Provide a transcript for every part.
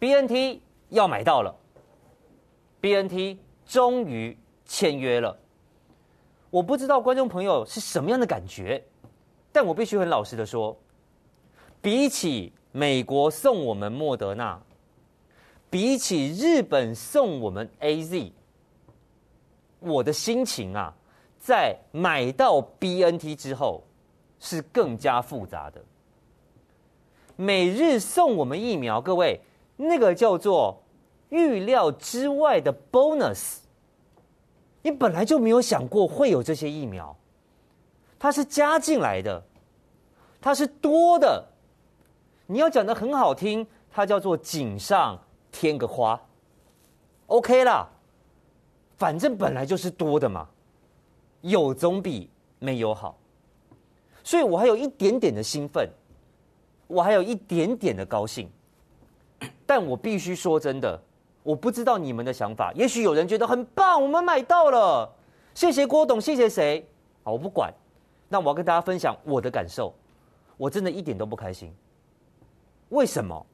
BNT 要买到了，BNT 终于签约了。我不知道观众朋友是什么样的感觉，但我必须很老实的说，比起美国送我们莫德纳，比起日本送我们 AZ，我的心情啊，在买到 BNT 之后是更加复杂的。美日送我们疫苗，各位。那个叫做预料之外的 bonus，你本来就没有想过会有这些疫苗，它是加进来的，它是多的。你要讲的很好听，它叫做锦上添个花，OK 啦，反正本来就是多的嘛，有总比没有好。所以我还有一点点的兴奋，我还有一点点的高兴。但我必须说真的，我不知道你们的想法。也许有人觉得很棒，我们买到了，谢谢郭董，谢谢谁？好，我不管。那我要跟大家分享我的感受，我真的一点都不开心。为什么？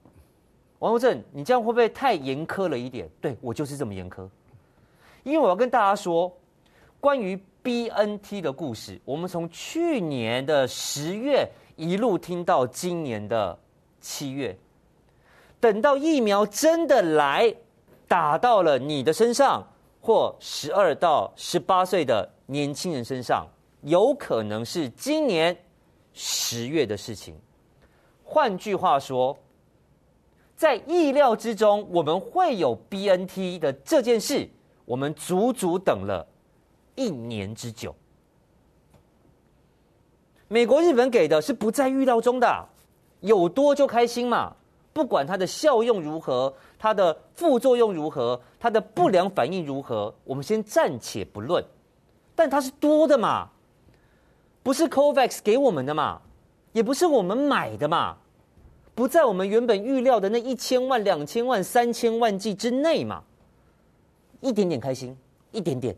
王佑正，你这样会不会太严苛了一点？对，我就是这么严苛，因为我要跟大家说，关于 BNT 的故事，我们从去年的十月一路听到今年的七月。等到疫苗真的来打到了你的身上，或十二到十八岁的年轻人身上，有可能是今年十月的事情。换句话说，在意料之中，我们会有 BNT 的这件事，我们足足等了一年之久。美国、日本给的是不在预料中的，有多就开心嘛。不管它的效用如何，它的副作用如何，它的不良反应如何，我们先暂且不论。但它是多的嘛，不是 COVAX 给我们的嘛，也不是我们买的嘛，不在我们原本预料的那一千万、两千万、三千万剂之内嘛。一点点开心，一点点。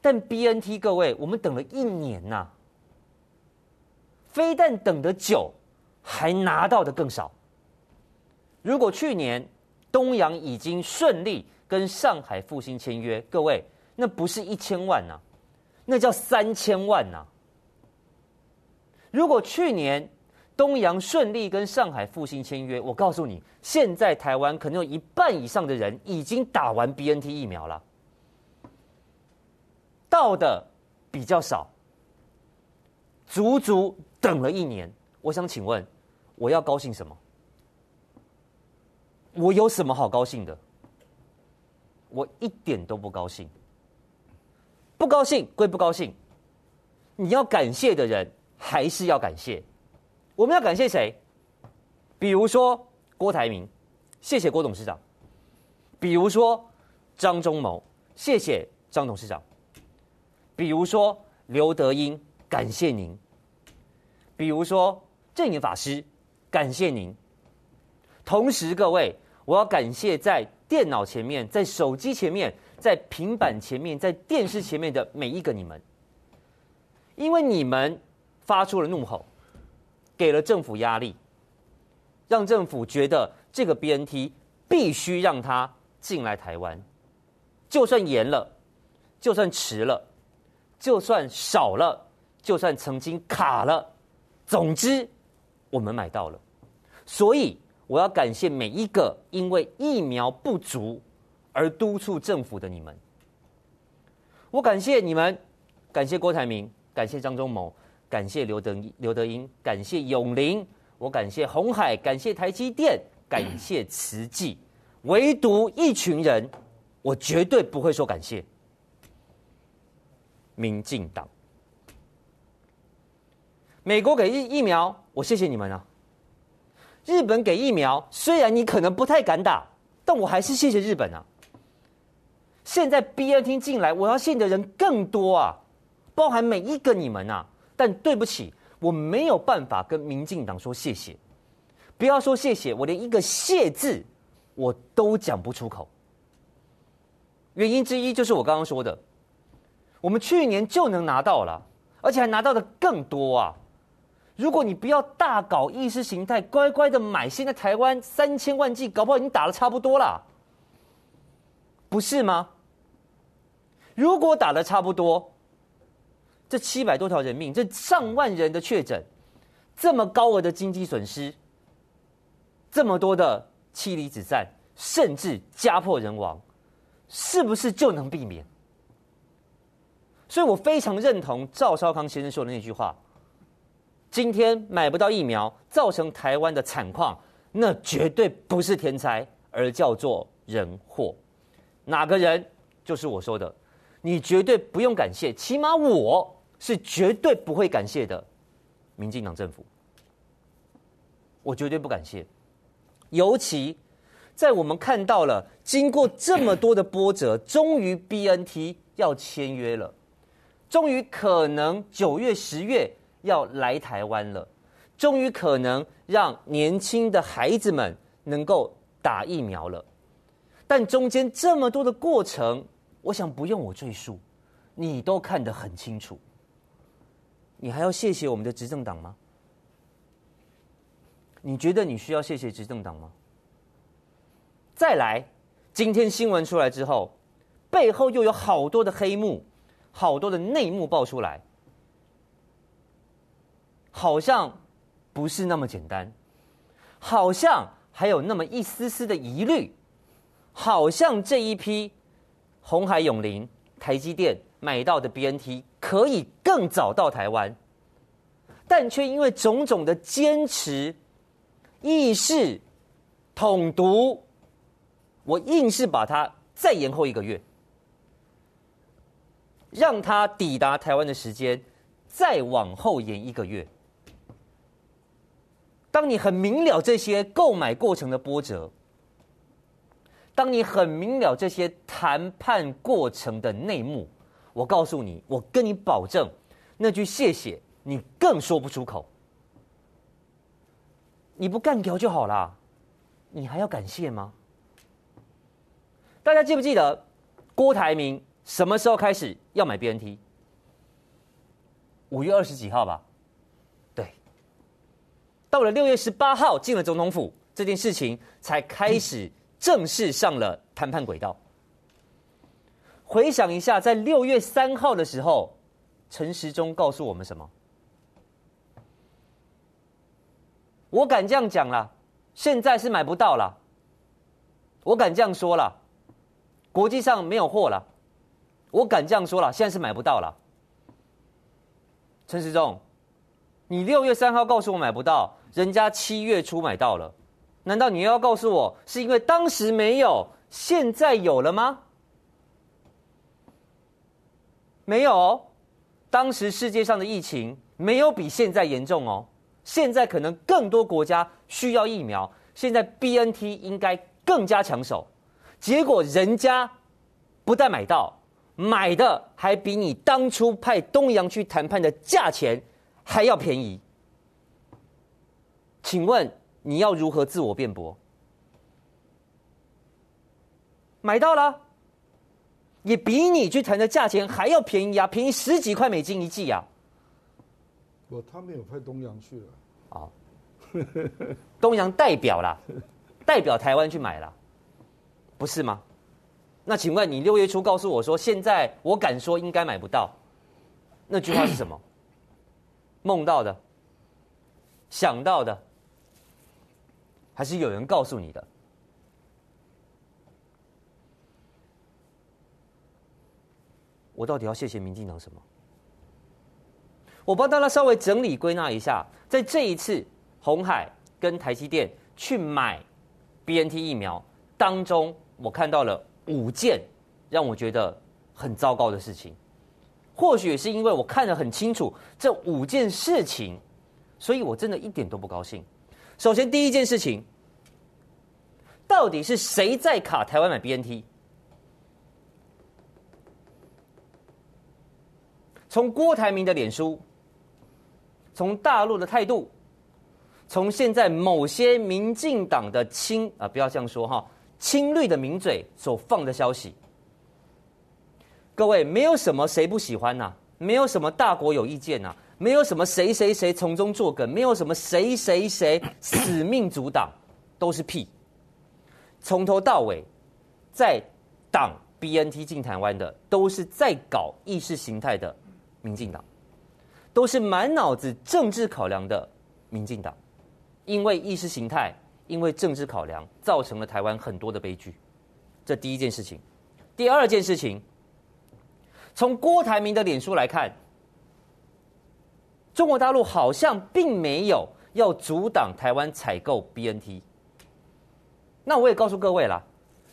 但 BNT 各位，我们等了一年呐、非但等得久，还拿到的更少。如果去年东洋已经顺利跟上海复兴签约，各位，那不是一千万呐、那叫三千万呐、如果去年东洋顺利跟上海复兴签约，我告诉你，现在台湾可能有一半以上的人已经打完 BNT 疫苗了，到的比较少，足足等了一年。我想请问，我要高兴什么？我有什么好高兴的？我一点都不高兴。不高兴归不高兴，你要感谢的人还是要感谢。我们要感谢谁？比如说郭台铭，谢谢郭董事长；比如说张忠谋，谢谢张董事长；比如说刘德英，感谢您；比如说证严法师，感谢您。同时，各位。我要感谢在电脑前面、在手机前面、在平板前面、在电视前面的每一个你们，因为你们发出了怒吼，给了政府压力，让政府觉得这个 BNT 必须让它进来台湾，就算延了，就算迟了，就算少了，就算曾经卡了，总之我们买到了，所以。我要感谢每一个因为疫苗不足而督促政府的你们。我感谢你们，感谢郭台铭，感谢张忠谋，感谢刘德刘德英，感谢永龄，我感谢鸿海，感谢台积电，感谢慈济，唯独一群人，我绝对不会说感谢。民进党，美国给疫疫苗，我谢谢你们啊。日本给疫苗，虽然你可能不太敢打，但我还是谢谢日本啊。现在 BNT 进来，我要谢的人更多啊，包含每一个你们啊。但对不起，我没有办法跟民进党说谢谢。不要说谢谢，我连一个谢字我都讲不出口。原因之一就是我刚刚说的，我们去年就能拿到了，而且还拿到的更多啊。如果你不要大搞意识形态，乖乖的买，现在台湾三千万剂，搞不好已经打的差不多了，不是吗？如果打的差不多，这七百多条人命，这上万人的确诊，这么高额的经济损失，这么多的妻离子散，甚至家破人亡，是不是就能避免？所以我非常认同赵少康先生说的那句话：今天买不到疫苗，造成台湾的惨况，那绝对不是天灾，而叫做人祸。哪个人？就是我说的。你绝对不用感谢，起码我是绝对不会感谢的。民进党政府，我绝对不感谢。尤其在我们看到了经过这么多的波折，终于 BNT 要签约了，终于可能九月、十月要来台湾了，终于可能让年轻的孩子们能够打疫苗了。但中间这么多的过程。我想不用我赘述，你都看得很清楚。你还要谢谢我们的执政党吗？你觉得你需要谢谢执政党吗？再来，今天新闻出来之后，背后又有好多的黑幕，好多的内幕爆出来，好像不是那么简单，好像还有那么一丝丝的疑虑，好像这一批。红海永林、台积电买到的 BNT 可以更早到台湾，但却因为种种的坚持、意识、统独，我硬是把它再延后一个月，让它抵达台湾的时间再往后延一个月。当你很明了这些购买过程的波折。当你很明了这些谈判过程的内幕，我告诉你，我跟你保证，那句谢谢你更说不出口。你不干掉就好了，你还要感谢吗？大家记不记得郭台铭什么时候开始要买 BNT？五月二十几号吧？对，到了六月十八号进了总统府，这件事情才开始。正式上了谈判轨道。回想一下，在六月三号的时候，陈时中告诉我们什么？我敢这样讲啦，现在是买不到了。我敢这样说了，国际上没有货了。我敢这样说了，现在是买不到了。陈时中，你六月三号告诉我买不到，人家七月初买到了。难道你又要告诉我，是因为当时没有，现在有了吗？没有，当时世界上的疫情没有比现在严重哦。现在可能更多国家需要疫苗，现在 BNT 应该更加抢手。结果人家不但买到，买的还比你当初派东洋去谈判的价钱还要便宜。请问？你要如何自我辩驳？买到了，也比你去谈的价钱还要便宜啊，便宜十几块美金一季啊！我他没有派东洋去了啊，哦、东洋代表啦，代表台湾去买了，不是吗？那请问你六月初告诉我说，现在我敢说应该买不到，那句话是什么？梦到的，想到的。还是有人告诉你的？我到底要谢谢民进党什么？我帮大家稍微整理归纳一下，在这一次红海跟台积电去买 BNT 疫苗当中，我看到了五件让我觉得很糟糕的事情。或许是因为我看得很清楚这五件事情，所以我真的一点都不高兴。首先，第一件事情，到底是谁在卡台湾买 BNT？从郭台铭的脸书，从大陆的态度，从现在某些民进党的亲啊，不要这样说哈，亲绿的名嘴所放的消息，各位没有什么谁不喜欢呐、没有什么大国有意见呐、没有什么谁谁谁从中作梗，没有什么谁谁谁死命阻挡，都是屁。从头到尾，在挡 BNT 进台湾的，都是在搞意识形态的民进党，都是满脑子政治考量的民进党，因为意识形态，因为政治考量，造成了台湾很多的悲剧。这第一件事情。第二件事情，从郭台铭的脸书来看，中国大陆好像并没有要阻挡台湾采购 BNT。那我也告诉各位啦，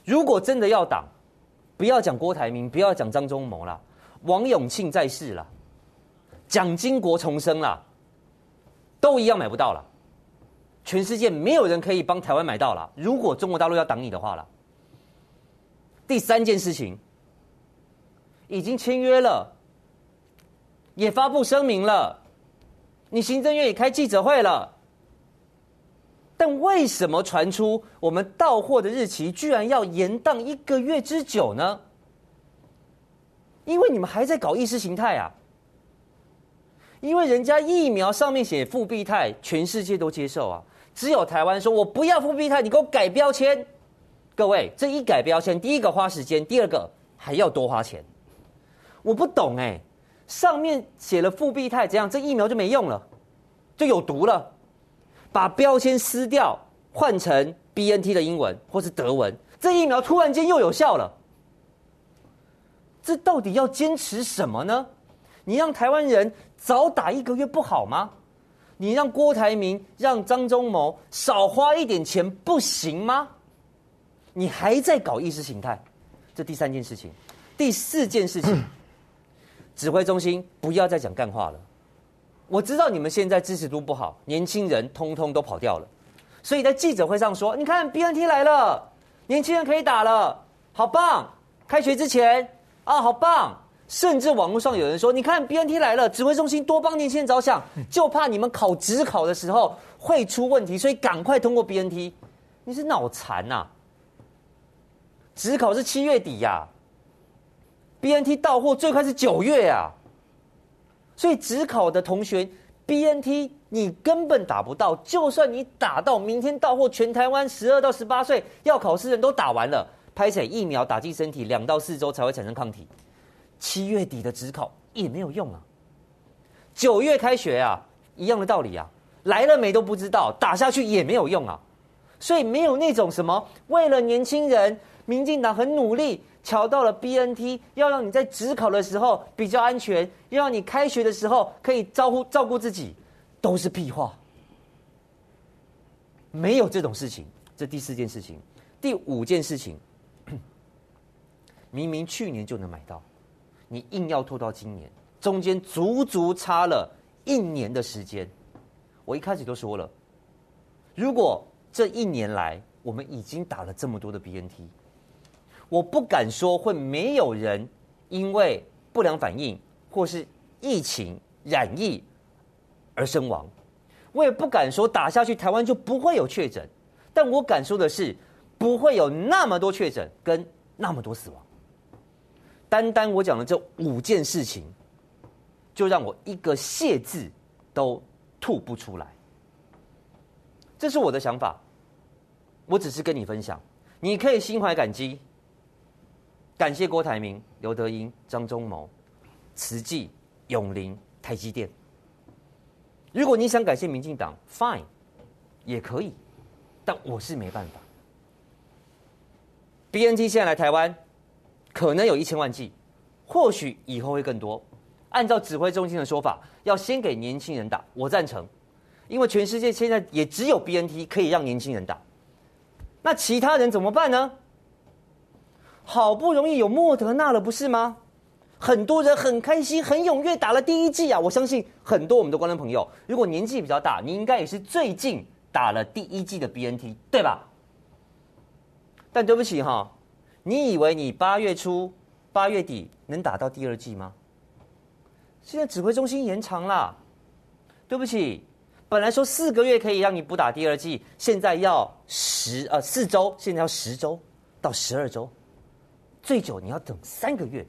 如果真的要挡，不要讲郭台铭，不要讲张忠谋啦，王永庆在世啦，蒋经国重生啦，都一样买不到了。全世界没有人可以帮台湾买到了。如果中国大陆要挡你的话了。第三件事情，已经签约了，也发布声明了，你行政院也开记者会了，但为什么传出我们到货的日期居然要延宕一个月之久呢？因为你们还在搞意识形态啊！因为人家疫苗上面写复必泰，全世界都接受啊，只有台湾说我不要复必泰，你给我改标签。各位，这一改标签，第一个花时间，第二个还要多花钱。我不懂哎，上面写了复必泰，这样这疫苗就没用了，就有毒了。把标签撕掉，换成 BNT 的英文或是德文，这疫苗突然间又有效了。这到底要坚持什么呢？你让台湾人早打一个月不好吗？你让郭台铭、让张忠谋少花一点钱不行吗？你还在搞意识形态，这第三件事情，第四件事情，指挥中心不要再讲干话了。我知道你们现在支持度不好，年轻人通通都跑掉了，所以在记者会上说：“你看 BNT 来了，年轻人可以打了，好棒！开学之前啊，好棒！甚至网络上有人说：你看 BNT 来了，指挥中心多帮年轻人着想，就怕你们考指考的时候会出问题，所以赶快通过 BNT。你是脑残呐！”指考是七月底呀，BNT 到货最快是九月呀，所以指考的同学 BNT 你根本打不到，就算你打到，明天到货，全台湾十二到十八岁要考试人都打完了，拍起疫苗打进身体两到四周才会产生抗体，七月底的指考也没有用啊，九月开学啊，一样的道理啊，来了没都不知道，打下去也没有用啊，所以没有那种什么为了年轻人。民进党很努力，乔到了 BNT，要让你在职考的时候比较安全，要让你开学的时候可以招呼照顾自己，都是屁话，没有这种事情。这第四件事情，第五件事情，明明去年就能买到，你硬要拖到今年，中间足足差了一年的时间。我一开始都说了，如果这一年来我们已经打了这么多的 BNT。我不敢说会没有人因为不良反应或是疫情染疫而身亡，我也不敢说打下去台湾就不会有确诊，但我敢说的是不会有那么多确诊跟那么多死亡。单单我讲的这五件事情，就让我一个谢字都吐不出来。这是我的想法，我只是跟你分享，你可以心怀感激。感谢郭台铭、刘德英、张忠谋、慈济、永龄、台积电。如果你想感谢民进党，fine，也可以，但我是没办法。BNT 现在来台湾，可能有一千万剂，或许以后会更多。按照指挥中心的说法，要先给年轻人打，我赞成，因为全世界现在也只有 BNT 可以让年轻人打。那其他人怎么办呢？好不容易有莫德纳了，不是吗？很多人很开心、很踊跃打了第一剂啊！我相信很多我们的观众朋友，如果年纪比较大，你应该也是最近打了第一剂的 BNT，对吧？但对不起哈，你以为你八月初、八月底能打到第二剂吗？现在指挥中心延长了，对不起，本来说四个月可以让你补打第二剂，现在要十呃四周，现在要十周到十二周。最久你要等三个月，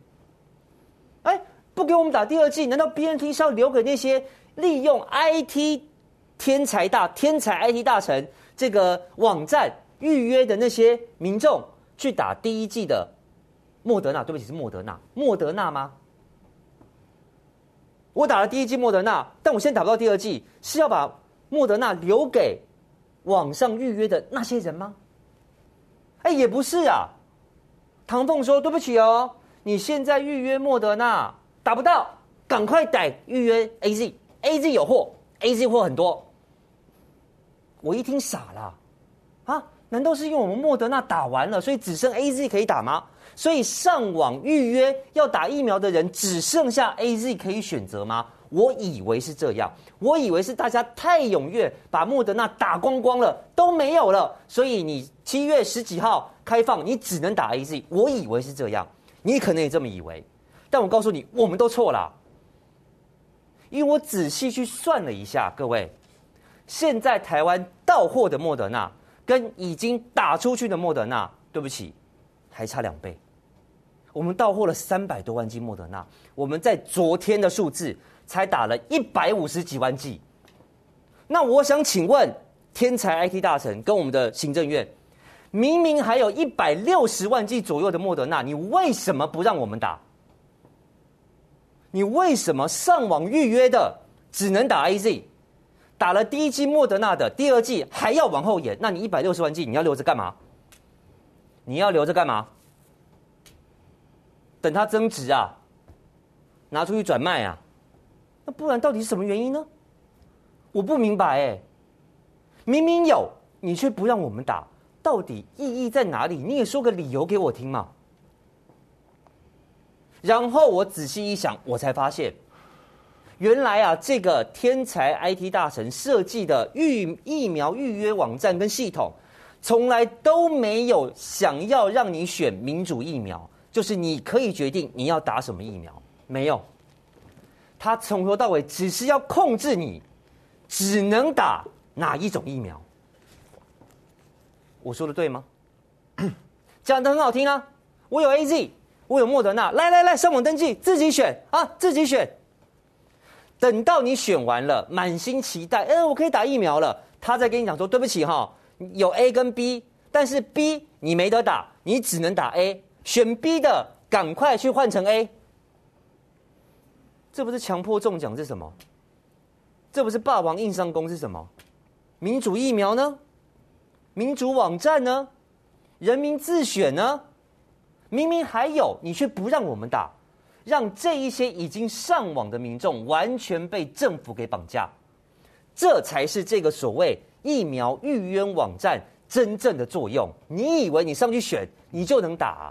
哎，不给我们打第二剂，难道 BNT 是要留给那些利用 IT 天才大天才 IT 大神这个网站预约的那些民众去打第一剂的莫德纳，对不起，是莫德纳，莫德纳吗？我打了第一剂莫德纳，但我现在打不到第二剂，是要把莫德纳留给网上预约的那些人吗？哎，也不是啊。唐凤说：“对不起哦，你现在预约莫德纳打不到，赶快改预约 AZ，AZ 有货，AZ 货很多。”我一听傻了，啊，难道是因为我们莫德纳打完了，所以只剩 AZ 可以打吗？所以上网预约要打疫苗的人只剩下 AZ 可以选择吗？我以为是这样，我以为是大家太踊跃，把莫德纳打光光了，都没有了，所以你七月十几号开放，你只能打 AZ。我以为是这样，你可能也这么以为，但我告诉你，我们都错了，因为我仔细去算了一下，各位，现在台湾到货的莫德纳跟已经打出去的莫德纳，对不起，还差两倍。我们到货了三百多万剂莫德纳，我们在昨天的数字才打了一百五十几万剂。那我想请问，天才 IT 大臣跟我们的行政院，明明还有一百六十万剂左右的莫德纳，你为什么不让我们打？你为什么上网预约的只能打 AZ，打了第一剂莫德纳的第二剂还要往后延？那你一百六十万剂你要留着干嘛？你要留着干嘛？等它增值啊，拿出去转卖啊，那不然到底是什么原因呢？我不明白哎，明明有，你却不让我们打，到底意义在哪里？你也说个理由给我听嘛。然后我仔细一想，我才发现，原来啊，这个天才 IT 大神设计的预疫苗预约网站跟系统，从来都没有想要让你选民主疫苗。就是你可以决定你要打什么疫苗，没有，他从头到尾只是要控制你，只能打哪一种疫苗。我说的对吗？讲的很好听啊，我有 AZ，我有莫德纳，来来来，上网登记，自己选啊，自己选。等到你选完了，满心期待，哎，我可以打疫苗了，他再跟你讲说，对不起哈，有 A 跟 B，但是 B 你没得打，你只能打 A。选 B 的，赶快去换成 A，这不是强迫中奖是什么？这不是霸王硬上弓是什么？民主疫苗呢？民主网站呢？人民自选呢？明明还有，你却不让我们打，让这一些已经上网的民众完全被政府给绑架，这才是这个所谓疫苗预约网站真正的作用。你以为你上去选，你就能打？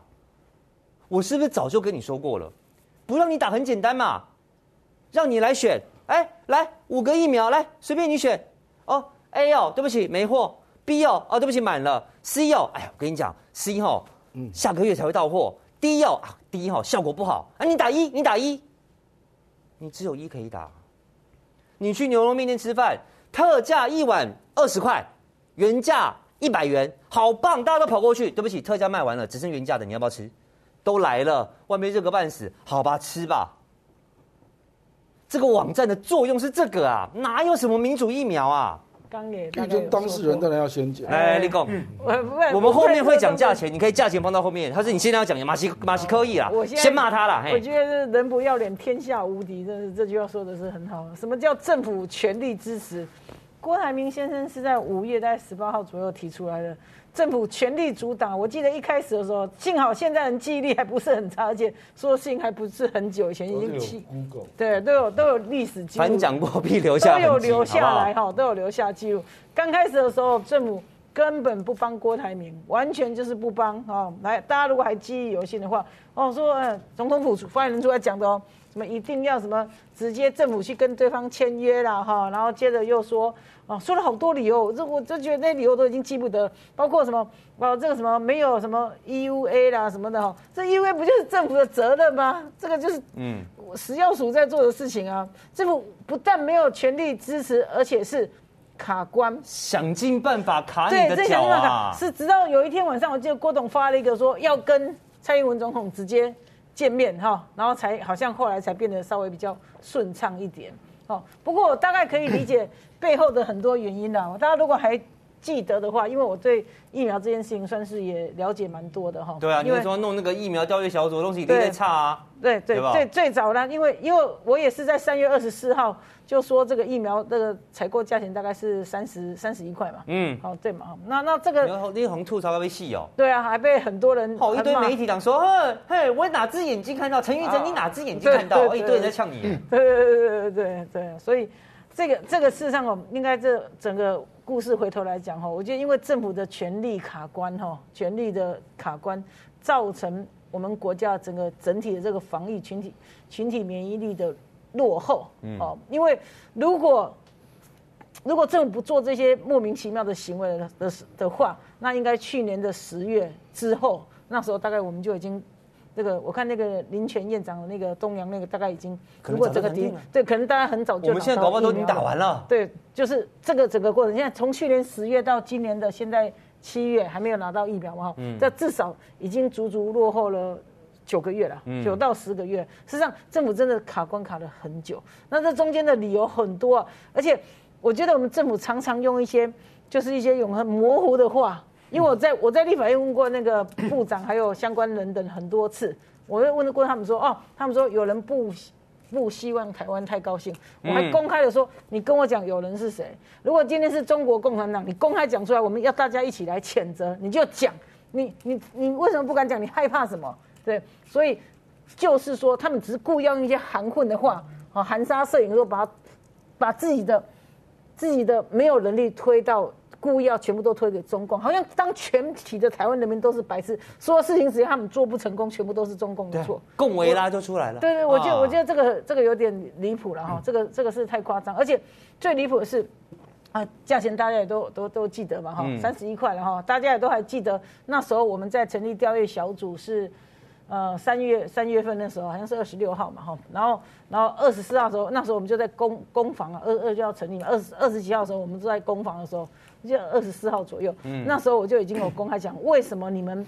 我是不是早就跟你说过了？不让你打很简单嘛，让你来选。哎，来五个疫苗，来随便你选。哦，A 哦，对不起没货。B 哦，哦对不起满了。C 哦，哎呀，我跟你讲，C 哦，嗯，下个月才会到货。D 哦啊，D 哦效果不好。啊，你打一，你打一，你只有一可以打。你去牛肉面店吃饭，特价一碗二十块，原价一百元，好棒，大家都跑过去。对不起，特价卖完了，只剩原价的，你要不要吃？都来了，外面热个半死，好吧，吃吧。这个网站的作用是这个啊，哪有什么民主疫苗啊？刚也，毕竟当事人当然要先讲。来，立功，我们后面会讲价钱，你可以价钱放到后面。他是你现在要讲马西马西可以啦，我先骂他了。我觉得人不要脸，天下无敌，这是这句话说的是很好。什么叫政府全力支持？郭台铭先生是在五月大概十八号左右提出来的。政府全力阻挡。我记得一开始的时候，幸好现在人记忆力还不是很差，而且说的事情还不是很久以前已经记，对，都有都有历史记录。反讲过必留下，都有留下来哈，都有留下记录。刚开始的时候，政府根本不帮郭台铭，完全就是不帮哈。来，大家如果还记忆犹新的话，哦，说嗯，总统府发言人出来讲的哦，什么一定要什么直接政府去跟对方签约啦哈，然后接着又说。哦，说了好多理由，这我就觉得那理由都已经记不得，包括什么，哦，这个什么没有什么 EUA 啦什么的哈，这 EUA 不就是政府的责任吗？这个就是嗯，食药署在做的事情啊。政府不但没有全力支持，而且是卡关，想尽办法卡你的脚啊。是直到有一天晚上，我记得郭董发了一个说要跟蔡英文总统直接见面哈，然后才好像后来才变得稍微比较顺畅一点。好，不过我大概可以理解背后的很多原因啦。大家如果还记得的话，因为我对疫苗这件事情算是也了解蛮多的哈。对啊，因为你说弄那个疫苗调阅小组的东西一定在差啊。对对对，最最早呢，因为因为我也是在三月二十四号就说这个疫苗这个采购价钱大概是三十三十一块嘛。嗯，好对嘛，那那这个你红吐槽被戏哦。对啊，还被很多人哦一堆媒体讲说，嘿，嘿，我哪只眼睛看到陈玉珍？你哪只眼睛看到？一堆人在呛你。对对对对对对，所以这个这个事实上哦，应该这整个故事回头来讲哈，我觉得因为政府的权力卡关哈，权力的卡关造成。我们国家整个整体的这个防疫群体群体免疫力的落后，哦，因为如果如果政府不做这些莫名其妙的行为的的的话，那应该去年的十月之后，那时候大概我们就已经这个，我看那个林权院长的那个东阳那个大概已经，如果这个敌对，可能大家很早就我们现在搞不好都已经打完了，对，就是这个整个过程，现在从去年十月到今年的现在。七月还没有拿到疫苗嘛？嗯，这至少已经足足落后了九个月了，九到十个月。事实上，政府真的卡关卡了很久。那这中间的理由很多啊，而且我觉得我们政府常常用一些就是一些永恒模糊的话。因为我在我在立法院问过那个部长还有相关人等很多次，我就问过他们说，哦，他们说有人不。不希望台湾太高兴，我还公开的说，你跟我讲有人是谁？如果今天是中国共产党，你公开讲出来，我们要大家一起来谴责，你就讲，你你你为什么不敢讲？你害怕什么？对，所以就是说，他们只是故意要用一些含混的话，啊，含沙射影的时候，把把自己的自己的没有能力推到。故意要全部都推给中共，好像当全体的台湾人民都是白痴，所有事情只要他们做不成功，全部都是中共的错，共维拉就出来了。对对，我觉得我觉得这个这个有点离谱了哈，嗯、这个这个是太夸张，而且最离谱的是，啊，价钱大家也都都都记得嘛哈，三十一块了哈，大家也都还记得那时候我们在成立调阅小组是。呃，三月三月份的时候，好像是二十六号嘛，哈，然后然后二十四号的时候，那时候我们就在攻攻防啊，二二就要成立嘛，二十二十几号的时候，我们就在攻防的时候，就二十四号左右，嗯，那时候我就已经有公开讲，为什么你们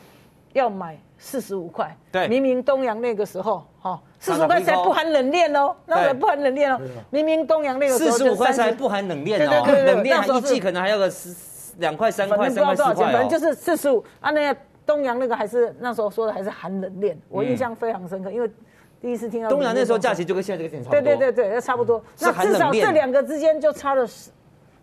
要买四十五块？对，明明东阳那个时候，哈，四十五块才不含冷链哦，那个不含冷链哦，明明东阳那个时候四十五块才不含冷链哦，冷链还一季可能还要个十两块三块三块四块，反正就是四十五啊那个。东阳那个还是那时候说的还是含冷链，我印象非常深刻，因为第一次听到东阳那时候价钱就跟现在这个点差不多。对对对对，差不多。那至少这两个之间就差了十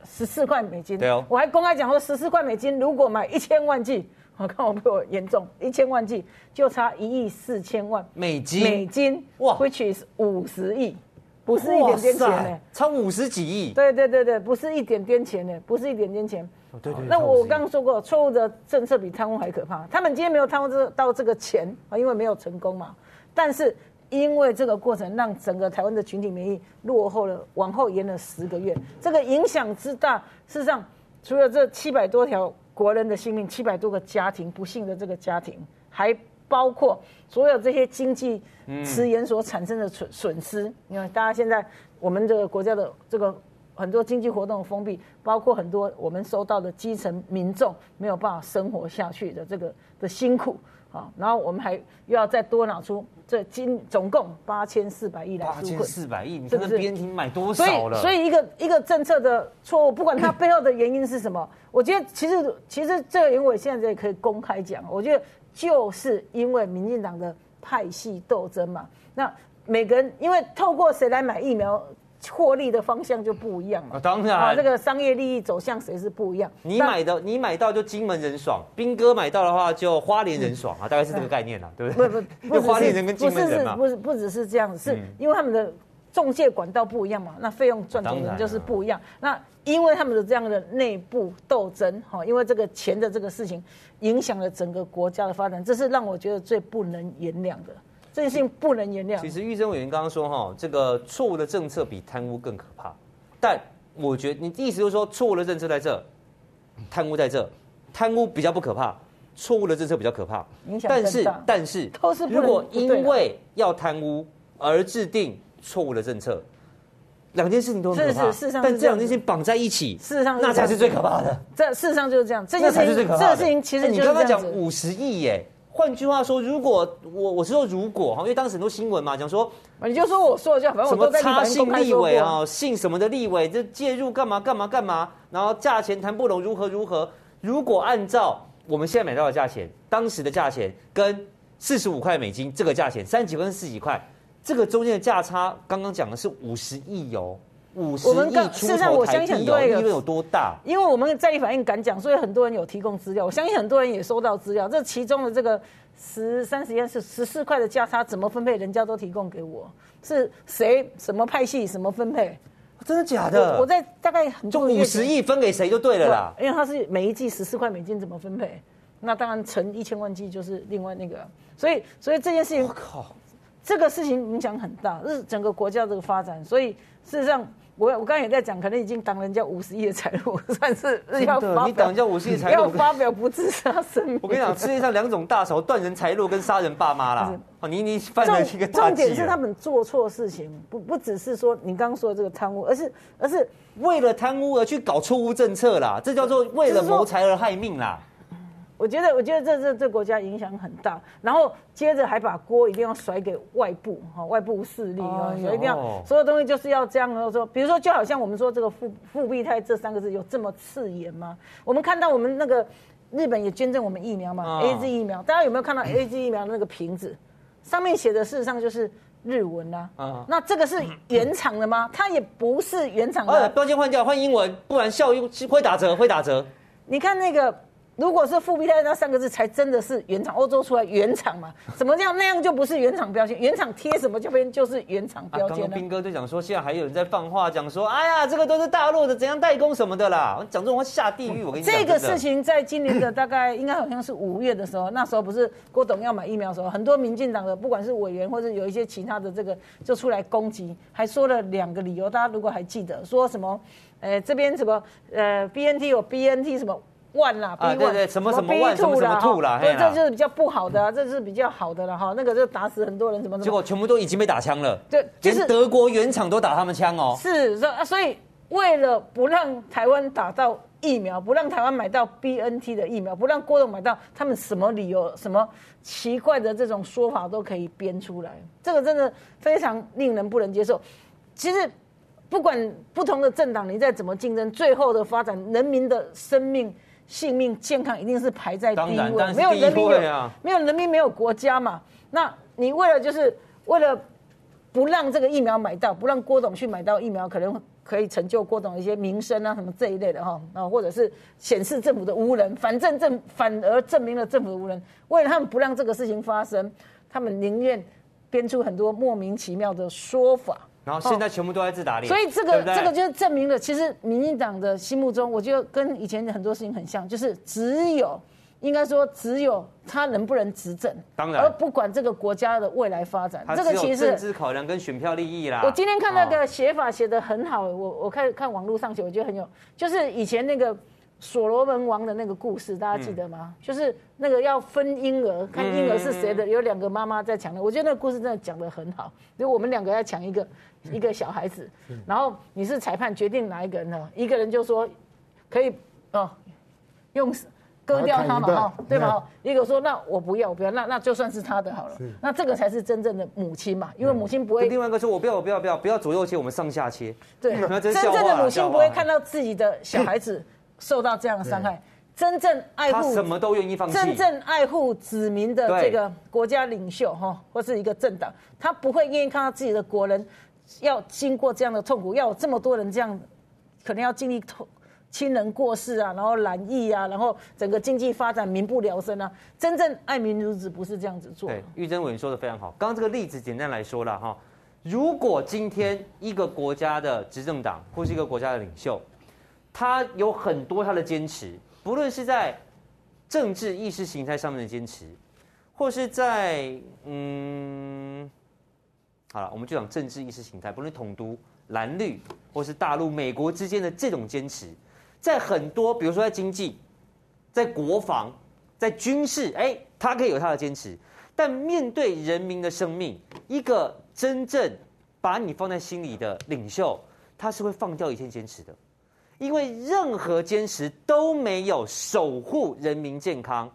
十四块美金。对哦。我还公开讲说，十四块美金如果买一千万剂，我看我比我严重，一千万计就差一亿四千万美金。美金哇，which is 五十亿，不是一点点钱呢，差五十几亿。对对对对，不是一点点钱呢，不是一点点钱。对对，那我刚刚说过，错误的政策比贪污还可怕。他们今天没有贪污这到这个钱啊，因为没有成功嘛。但是因为这个过程，让整个台湾的群体免疫落后了，往后延了十个月。这个影响之大，事实上，除了这七百多条国人的性命，七百多个家庭不幸的这个家庭，还包括所有这些经济迟延所产生的损损失。你看，大家现在我们这个国家的这个。很多经济活动封闭，包括很多我们收到的基层民众没有办法生活下去的这个的辛苦啊，然后我们还又要再多拿出这今总共八千四百亿来纾困，八千四百亿，你看 BNT 买多少了？所以，所以一个一个政策的错误，不管它背后的原因是什么，我觉得其实其实这个原因我现在也可以公开讲，我觉得就是因为民进党的派系斗争嘛。那每个人因为透过谁来买疫苗？获利的方向就不一样啊，当然啊，这个商业利益走向谁是不一样。你买的，你买到就金门人爽，兵哥买到的话就花莲人爽啊，大概是这个概念啊，对不对？不不，不花莲人跟金门人嘛，不是不只是这样，是因为他们的中介管道不一样嘛，那费用赚的人就是不一样。那因为他们的这样的内部斗争，哈，因为这个钱的这个事情影响了整个国家的发展，这是让我觉得最不能原谅的。这件事情不能原谅。其实玉珍委员刚刚说哈，这个错误的政策比贪污更可怕。但我觉得你的意思就是说，错误的政策在这，贪污在这，贪污比较不可怕，错误的政策比较可怕。影响更大。但是，都是，如果因为要贪污而制定错误的政策，两件事情都很可怕。是是，事实上，但这两件事情绑在一起，事实上那才是最可怕的。这事实上就是这样。这件事情，这个事情其实你刚刚讲五十亿耶。换句话说，如果我我是说如果哈，因为当时很多新闻嘛，讲说你就说我说的就好，反正我都在什么插姓立委啊，信姓什么的立委就介入干嘛干嘛干嘛，然后价钱谈不拢如何如何。如果按照我们现在买到的价钱，当时的价钱跟四十五块美金这个价钱，三十几块跟四十几块，这个中间的价差，刚刚讲的是五十亿哦。五十亿出头台币哦，利润有多大？因为我们在意反应敢讲，所以很多人有提供资料。我相信很多人也收到资料。这其中的这个十三十元是十四块的价差，怎么分配？人家都提供给我，是谁？什么派系？什么分配？真的假的？我，我在大概很多就五十亿分给谁就对了啦。因为它是每一季十四块美金，怎么分配？那当然乘一千万剂就是另外那个。所以，所以这件事情，我靠，这个事情影响很大，是整个国家这个发展。所以事实上。我我刚才也在讲，可能已经挡人家五十亿的财路，算是要发你挡人家五十亿财路，要发表不自杀声明。我跟你讲，世界上两种大仇：断人财路跟杀人爸妈啦。哦，你你犯了一个大重点是他们做错事情，不不只是说你刚刚说的这个贪污，而是而是为了贪污而去搞错误政策啦，这叫做为了谋财而害命啦。我觉得，我觉得这这这国家影响很大，然后接着还把锅一定要甩给外部哈，外部势力啊，所以一定要所有东西就是要这样的说，比如说就好像我们说这个复复必泰这三个字有这么刺眼吗？我们看到我们那个日本也捐赠我们疫苗嘛，AZ 疫苗，大家有没有看到 AZ 疫苗的那个瓶子上面写的事实上就是日文呐？啊，那这个是原厂的吗？它也不是原厂的，标签换掉换英文，不然效用会打折会打折。你看那个。如果是复必泰那三个字才真的是原厂，欧洲出来原厂嘛？怎么这样？那样就不是原厂标签，原厂贴什么就变就是原厂标签。刚刚斌哥就讲说，现在还有人在放话讲说，哎呀，这个都是大陆的怎样代工什么的啦，讲这种话下地狱。我跟你讲，这个事情在今年的大概应该好像是五月的时候，那时候不是郭董要买疫苗的时候，很多民进党的不管是委员或者有一些其他的这个就出来攻击，还说了两个理由，大家如果还记得，说什么，呃，这边什么，呃，BNT 有 BNT 什么。万啦，啊，对对，什么什么万什么什么吐啦，对，这就是比较不好的，啊这是比较好的了哈。那个就打死很多人，怎么怎么，结果全部都已经被打枪了，对，连德国原厂都打他们枪哦。是，所以为了不让台湾打到疫苗，不让台湾买到 BNT 的疫苗，不让郭董买到，他们什么理由、什么奇怪的这种说法都可以编出来，这个真的非常令人不能接受。其实不管不同的政党，你再怎么竞争，最后的发展，人民的生命。性命健康一定是排在第一位，没有人民有没有人民没有国家嘛？那你为了就是为了不让这个疫苗买到，不让郭董去买到疫苗，可能可以成就郭董一些名声啊什么这一类的哈啊，或者是显示政府的无能，反正政反而证明了政府的无能。为了他们不让这个事情发生，他们宁愿编出很多莫名其妙的说法。然后现在全部都在自打脸，所以这个这个就是证明了，其实民进党的心目中，我觉得跟以前的很多事情很像，就是只有应该说只有他能不能执政，当然，而不管这个国家的未来发展，这个其实政治考量跟选票利益啦。我今天看那个写法写的很好，我我看看网络上写，我觉得很有，就是以前那个。所罗门王的那个故事，大家记得吗？嗯、就是那个要分婴儿，看婴儿是谁的，有两个妈妈在抢的。我觉得那个故事真的讲得很好。就我们两个要抢一个一个小孩子，然后你是裁判，决定哪一个人呢？一个人就说可以哦，用割掉他嘛，哈，对吧？一个说那我不要，我不要，那那就算是他的好了。那这个才是真正的母亲嘛，因为母亲不会。另外一个说我不要，我不要，不要，不要左右切，我们上下切。对，真正的母亲不会看到自己的小孩子。受到这样的伤害，真正爱护什么都愿意放弃，真正爱护子民的这个国家领袖哈，或是一个政党，他不会愿意看到自己的国人要经过这样的痛苦，要有这么多人这样，可能要经历痛亲人过世啊，然后染疫啊，然后整个经济发展民不聊生啊。真正爱民如子不是这样子做。对，玉珍委员说的非常好。刚刚这个例子简单来说了哈，如果今天一个国家的执政党或是一个国家的领袖。他有很多他的坚持，不论是在政治意识形态上面的坚持，或是在嗯，好了，我们就讲政治意识形态，不论统独蓝绿，或是大陆美国之间的这种坚持，在很多，比如说在经济、在国防、在军事，哎，他可以有他的坚持，但面对人民的生命，一个真正把你放在心里的领袖，他是会放掉一切坚持的。因为任何坚持都没有守护人民健康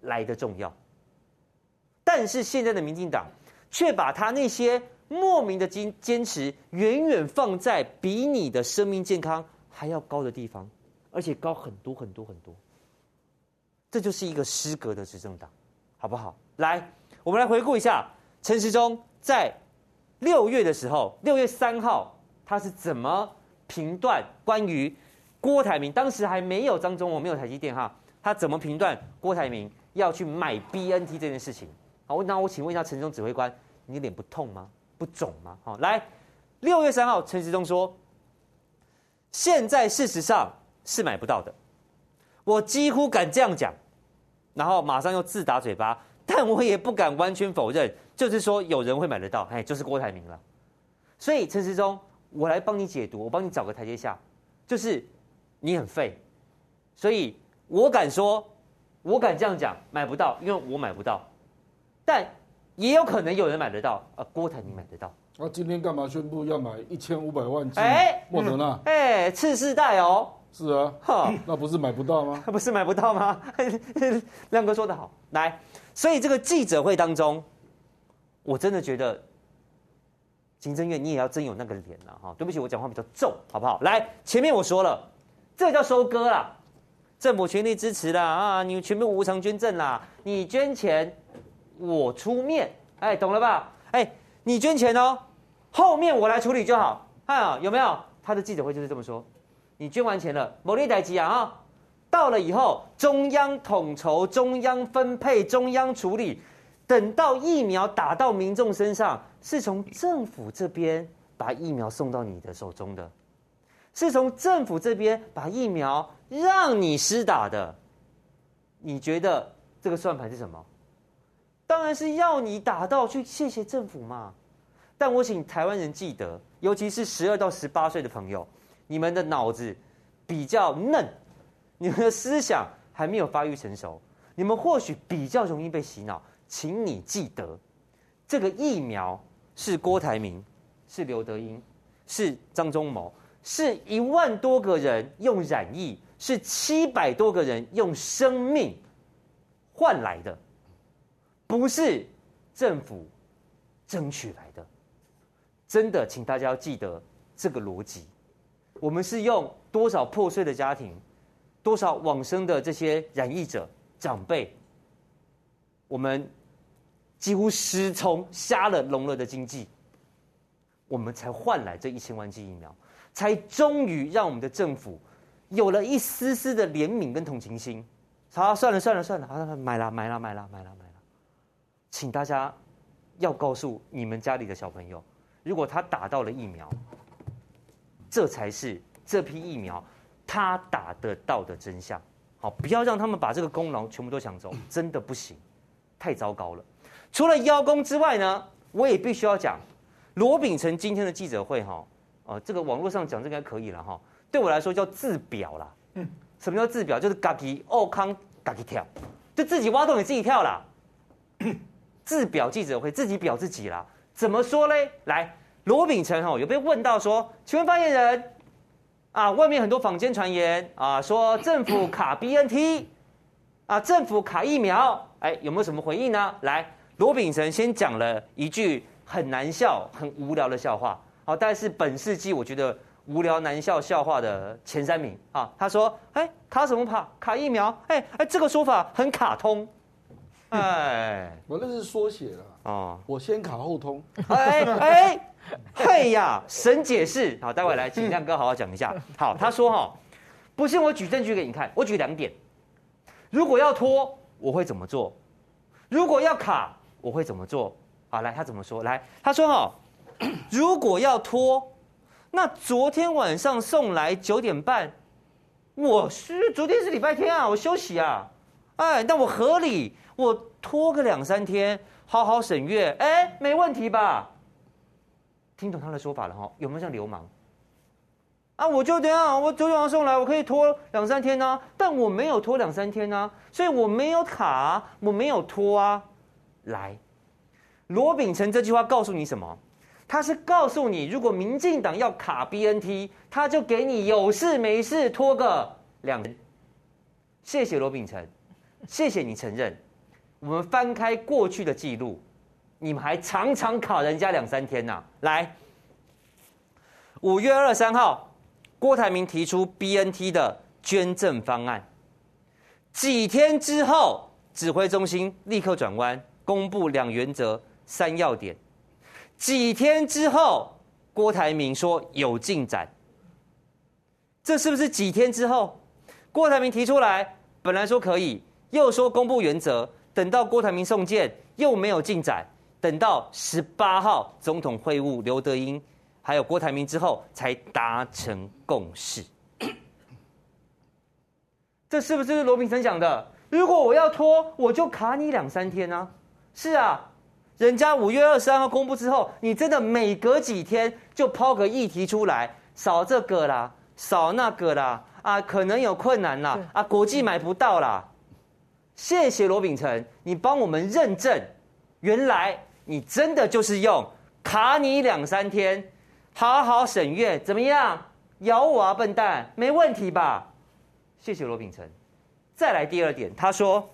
来的重要，但是现在的民进党却把他那些莫名的坚坚持，远远放在比你的生命健康还要高的地方，而且高很多很多很多。这就是一个失格的执政党，好不好？来，我们来回顾一下陈时中在六月的时候，六月三号他是怎么评断关于郭台铭？当时还没有张忠谋，没有台积电哈，他怎么评断郭台铭要去买 BNT 这件事情？好，那我请问一下陈时中指挥官，你脸不痛吗？不肿吗？好，来，六月三号，陈时中说，现在事实上是买不到的。我几乎敢这样讲，然后马上又自打嘴巴，但我也不敢完全否认，就是说有人会买得到，哎，就是郭台铭了。所以陈时中，我来帮你解读，我帮你找个台阶下，就是你很废，所以我敢说，我敢这样讲，买不到，因为我买不到，但也有可能有人买得到，啊，郭台铭买得到。那今天干嘛宣布要买一千五百万剂？哎，莫德纳，哎，次世代哦。是啊，哈，那不是买不到吗？不是买不到吗？亮哥说的好，来，所以这个记者会当中，我真的觉得，行政院你也要真有那个脸了哈。对不起，我讲话比较重，好不好？来，前面我说了，这叫收割啦，政府全力支持啦啊，你全部无偿捐赠啦，你捐钱，我出面，哎，懂了吧？哎，你捐钱哦，后面我来处理就好，看啊，有没有？他的记者会就是这么说。你捐完钱了，某利代机啊，到了以后，中央统筹、中央分配、中央处理，等到疫苗打到民众身上，是从政府这边把疫苗送到你的手中的，是从政府这边把疫苗让你施打的。你觉得这个算盘是什么？当然是要你打到去谢谢政府嘛。但我请台湾人记得，尤其是十二到十八岁的朋友。你们的脑子比较嫩，你们的思想还没有发育成熟，你们或许比较容易被洗脑。请你记得，这个疫苗是郭台铭，是刘德英，是张忠谋，是一万多个人用染疫，是七百多个人用生命换来的，不是政府争取来的。真的，请大家要记得这个逻辑。我们是用多少破碎的家庭，多少往生的这些染疫者长辈，我们几乎失聪、瞎了、聋了的经济，我们才换来这一千万剂疫苗，才终于让我们的政府有了一丝丝的怜悯跟同情心。好，算了算了算了，好，买了买了买了买了买了，请大家要告诉你们家里的小朋友，如果他打到了疫苗。这才是这批疫苗他打得到的真相。好，不要让他们把这个功劳全部都抢走，真的不行，太糟糕了。除了邀功之外呢，我也必须要讲罗秉成今天的记者会哈，呃，这个网络上讲这个应该可以了哈。对我来说叫自表啦。嗯，什么叫自表？就是嘎吉奥康嘎吉跳，就自己挖洞给自己跳啦。自表记者会，自己表自己啦。怎么说嘞？来。罗秉成哈有被问到说，请问发言人，啊，外面很多坊间传言啊，说政府卡 BNT，啊，政府卡疫苗，哎，有没有什么回应呢？来，罗秉成先讲了一句很难笑、很无聊的笑话，好，但是本世纪我觉得无聊难笑笑话的前三名啊，他说，哎，卡什么卡？卡疫苗？哎哎，这个说法很卡通，哎，我那是缩写了啊，我先卡后通，哎哎。嘿呀，神解释，好，待会来请亮哥好好讲一下。好，他说哈，不信我举证据给你看，我举两点。如果要拖，我会怎么做？如果要卡，我会怎么做？好，来，他怎么说？来，他说哈，如果要拖，那昨天晚上送来九点半，我是昨天是礼拜天啊，我休息啊，哎，那我合理，我拖个两三天，好好审阅，哎，没问题吧？听懂他的说法了哈？有没有像流氓？啊，我就这样，我九点上送来，我可以拖两三天呢、但我没有拖两三天呢、所以我没有卡，我没有拖啊。来，罗秉成这句话告诉你什么？他是告诉你，如果民进党要卡 BNT，他就给你有事没事拖个两。谢谢罗秉成，谢谢你承认，我们翻开过去的记录，你们还常常卡人家两三天呐、来，五月二十三号，郭台铭提出 BNT 的捐赠方案，几天之后，指挥中心立刻转弯，公布两原则、三要点。几天之后，郭台铭说有进展，这是不是几天之后？郭台铭提出来，本来说可以，又说公布原则，等到郭台铭送件又没有进展，等到十八号总统会晤刘德英，还有郭台铭之后才达成共识。这是不是罗秉成讲的？如果我要拖，我就卡你两三天啊！是啊。人家五月二十三号公布之后，你真的每隔几天就抛个议题出来，少这个啦，少那个啦，啊，可能有困难啦，啊，国际买不到啦。谢谢罗秉成，你帮我们认证，原来你真的就是用卡你两三天，好好审阅，怎么样？咬我啊，笨蛋，没问题吧？谢谢罗秉成。再来第二点，他说，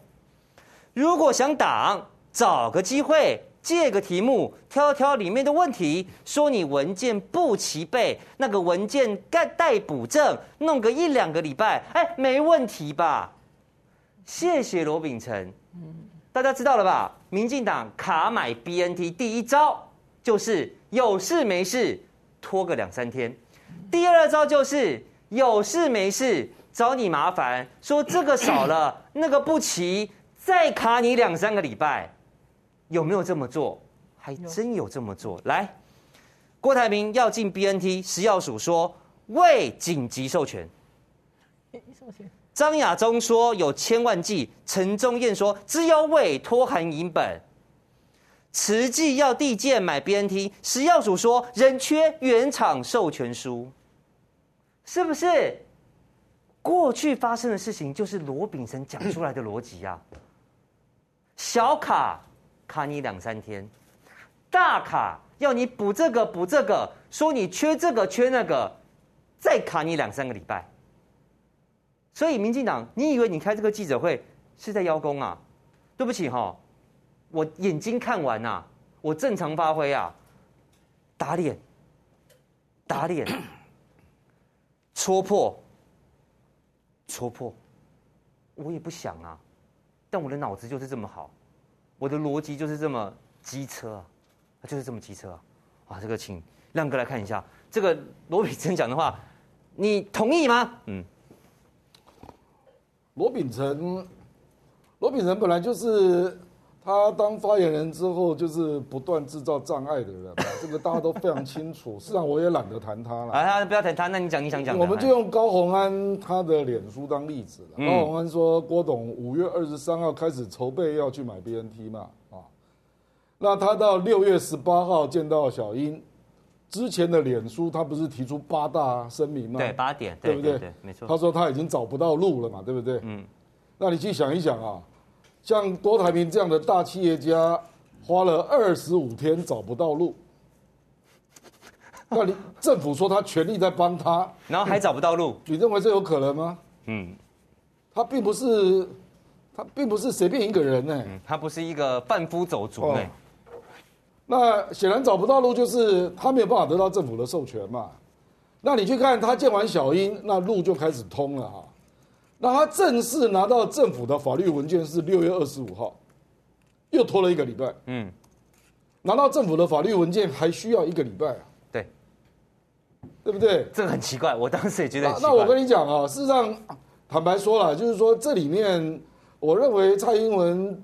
如果想挡，找个机会。借个题目挑挑里面的问题，说你文件不齐备，那个文件该待补正，弄个一两个礼拜，哎，没问题吧？谢谢罗秉成，大家知道了吧？民进党卡买 BNT 第一招就是有事没事拖个两三天，第二招就是有事没事找你麻烦，说这个少了，那个不齐，再卡你两三个礼拜。有没有这么做？还真有这么做。来，郭台铭要进 BNT，食药署说未紧急授权。张亚中说有千万剂，陈宗彦说只有委托函影本。慈济要递件买 BNT，食药署说仍缺原厂授权书。是不是？过去发生的事情就是罗秉成讲出来的逻辑啊。小卡。卡你两三天，大卡要你补这个补这个，说你缺这个缺那个，再卡你两三个礼拜。所以民进党，你以为你开这个记者会是在邀功啊？对不起哈，我眼睛看完呐，我正常发挥啊，打脸，打脸，戳破，戳破，我也不想啊，但我的脑子就是这么好。我的逻辑就是这么机车啊，就是这么机车啊！啊，这个请亮哥来看一下，这个罗秉成讲的话，你同意吗？嗯，罗秉成，罗秉成本来就是。他当发言人之后，就是不断制造障碍的人，这个大家都非常清楚。事实上，我也懒得谈他了。啊，不要谈他，那你讲你想讲。我们就用高宏安他的脸书当例子了。嗯、高宏安说，郭董五月二十三号开始筹备要去买 BNT 嘛，啊，那他到六月十八号见到小英，之前的脸书他不是提出八大声明吗？对，八点，对不对，没错。他说他已经找不到路了嘛，对不对？嗯，那你去想一想啊。像郭台铭这样的大企业家，花了二十五天找不到路，那你 政府说他全力在帮他，然后还找不到路，你认为这有可能吗？嗯，他并不是，他并不是随便一个人呢，他不是一个贩夫走卒呢。那显然找不到路，就是他没有办法得到政府的授权嘛。那你去看他见完小英，那路就开始通了啊。那他正式拿到政府的法律文件是六月二十五号，又拖了一个礼拜。嗯，拿到政府的法律文件还需要一个礼拜啊？对，对不对？这个很奇怪，我当时也觉得很奇怪。那我跟你讲啊，事实上，坦白说了，就是说这里面，我认为蔡英文